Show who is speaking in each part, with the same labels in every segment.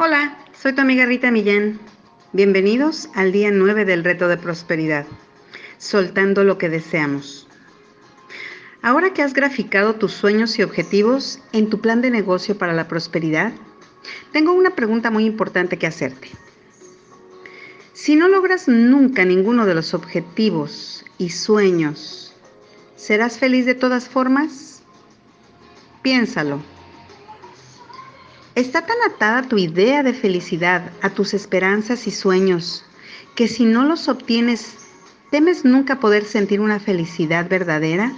Speaker 1: Hola, soy tu amiga Rita Millán. Bienvenidos al día 9 del reto de prosperidad, soltando lo que deseamos. Ahora que has graficado tus sueños y objetivos en tu plan de negocio para la prosperidad, tengo una pregunta muy importante que hacerte. Si no logras nunca ninguno de los objetivos y sueños, ¿serás feliz de todas formas? Piénsalo. Está tan atada tu idea de felicidad a tus esperanzas y sueños que si no los obtienes, ¿temes nunca poder sentir una felicidad verdadera?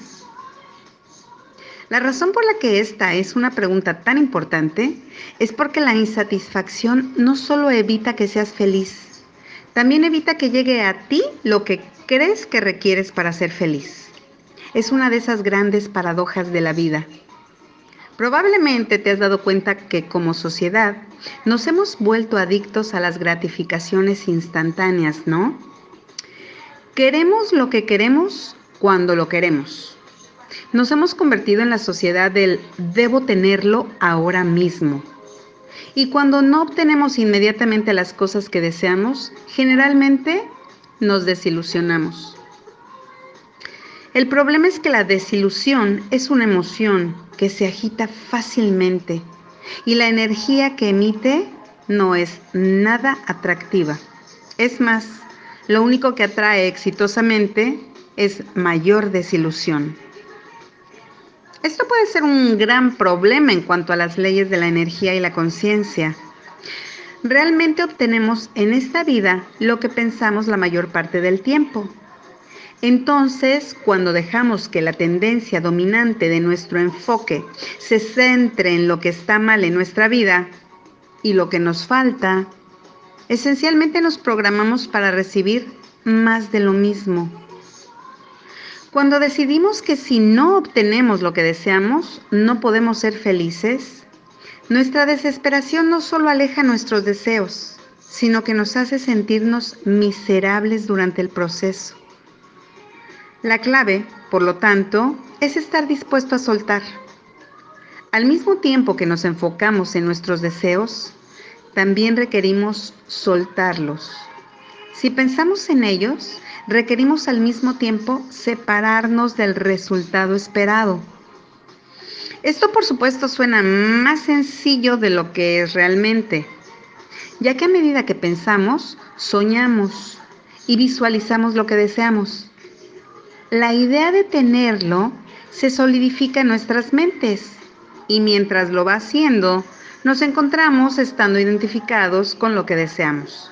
Speaker 1: La razón por la que esta es una pregunta tan importante es porque la insatisfacción no solo evita que seas feliz, también evita que llegue a ti lo que crees que requieres para ser feliz. Es una de esas grandes paradojas de la vida. Probablemente te has dado cuenta que como sociedad nos hemos vuelto adictos a las gratificaciones instantáneas, ¿no? Queremos lo que queremos cuando lo queremos. Nos hemos convertido en la sociedad del debo tenerlo ahora mismo. Y cuando no obtenemos inmediatamente las cosas que deseamos, generalmente nos desilusionamos. El problema es que la desilusión es una emoción que se agita fácilmente y la energía que emite no es nada atractiva. Es más, lo único que atrae exitosamente es mayor desilusión. Esto puede ser un gran problema en cuanto a las leyes de la energía y la conciencia. Realmente obtenemos en esta vida lo que pensamos la mayor parte del tiempo. Entonces, cuando dejamos que la tendencia dominante de nuestro enfoque se centre en lo que está mal en nuestra vida y lo que nos falta, esencialmente nos programamos para recibir más de lo mismo. Cuando decidimos que si no obtenemos lo que deseamos, no podemos ser felices, nuestra desesperación no solo aleja nuestros deseos, sino que nos hace sentirnos miserables durante el proceso. La clave, por lo tanto, es estar dispuesto a soltar. Al mismo tiempo que nos enfocamos en nuestros deseos, también requerimos soltarlos. Si pensamos en ellos, requerimos al mismo tiempo separarnos del resultado esperado. Esto por supuesto suena más sencillo de lo que es realmente, ya que a medida que pensamos, soñamos y visualizamos lo que deseamos la idea de tenerlo se solidifica en nuestras mentes y mientras lo va haciendo, nos encontramos estando identificados con lo que deseamos.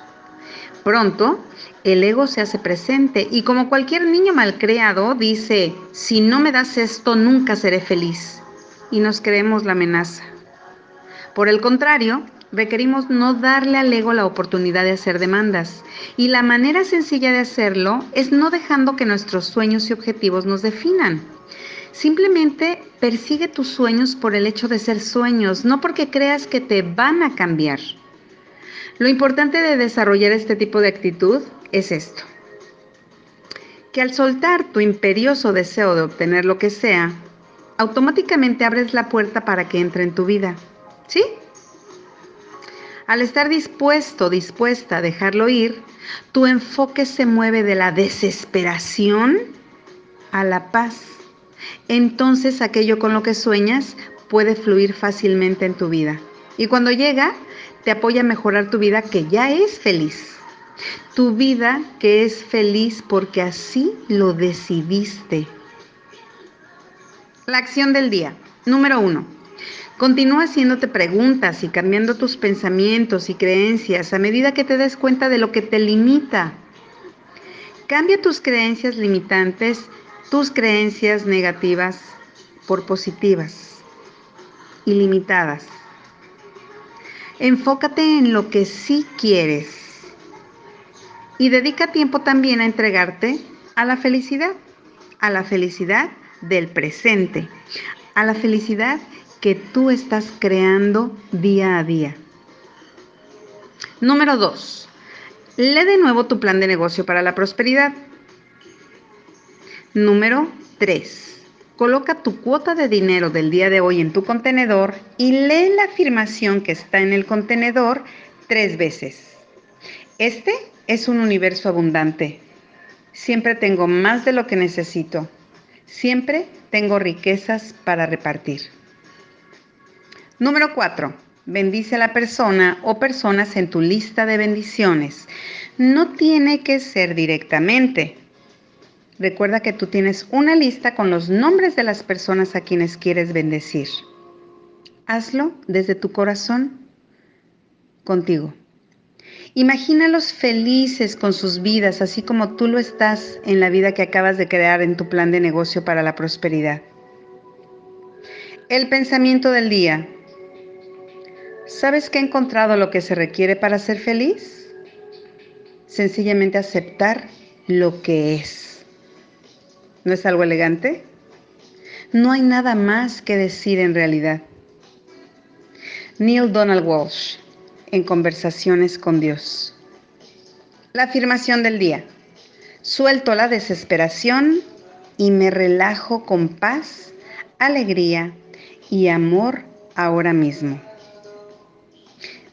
Speaker 1: Pronto, el ego se hace presente y como cualquier niño malcriado dice, si no me das esto, nunca seré feliz. Y nos creemos la amenaza. Por el contrario, requerimos no darle al ego la oportunidad de hacer demandas. Y la manera sencilla de hacerlo es no dejando que nuestros sueños y objetivos nos definan. Simplemente persigue tus sueños por el hecho de ser sueños, no porque creas que te van a cambiar. Lo importante de desarrollar este tipo de actitud es esto. Que al soltar tu imperioso deseo de obtener lo que sea, automáticamente abres la puerta para que entre en tu vida. ¿Sí? Al estar dispuesto, dispuesta a dejarlo ir, tu enfoque se mueve de la desesperación a la paz. Entonces aquello con lo que sueñas puede fluir fácilmente en tu vida. Y cuando llega, te apoya a mejorar tu vida que ya es feliz. Tu vida que es feliz porque así lo decidiste. La acción del día. Número uno Continúa haciéndote preguntas y cambiando tus pensamientos y creencias a medida que te des cuenta de lo que te limita. Cambia tus creencias limitantes, tus creencias negativas por positivas y limitadas. Enfócate en lo que sí quieres y dedica tiempo también a entregarte a la felicidad, a la felicidad del presente, a la felicidad que tú estás creando día a día. Número 2. Lee de nuevo tu plan de negocio para la prosperidad. Número 3. Coloca tu cuota de dinero del día de hoy en tu contenedor y lee la afirmación que está en el contenedor tres veces. Este es un universo abundante. Siempre tengo más de lo que necesito. Siempre tengo riquezas para repartir. Número 4. Bendice a la persona o personas en tu lista de bendiciones. No tiene que ser directamente. Recuerda que tú tienes una lista con los nombres de las personas a quienes quieres bendecir. Hazlo desde tu corazón contigo. Imagínalos felices con sus vidas, así como tú lo estás en la vida que acabas de crear en tu plan de negocio para la prosperidad. El pensamiento del día. ¿Sabes que he encontrado lo que se requiere para ser feliz? Sencillamente aceptar lo que es. ¿No es algo elegante? No hay nada más que decir en realidad. Neil Donald Walsh, en Conversaciones con Dios. La afirmación del día. Suelto la desesperación y me relajo con paz, alegría y amor ahora mismo.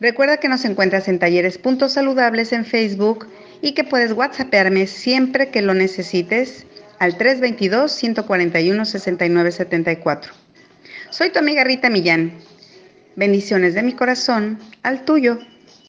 Speaker 1: Recuerda que nos encuentras en Talleres Puntos Saludables en Facebook y que puedes WhatsAppearme siempre que lo necesites al 322-141-6974. Soy tu amiga Rita Millán. Bendiciones de mi corazón al tuyo.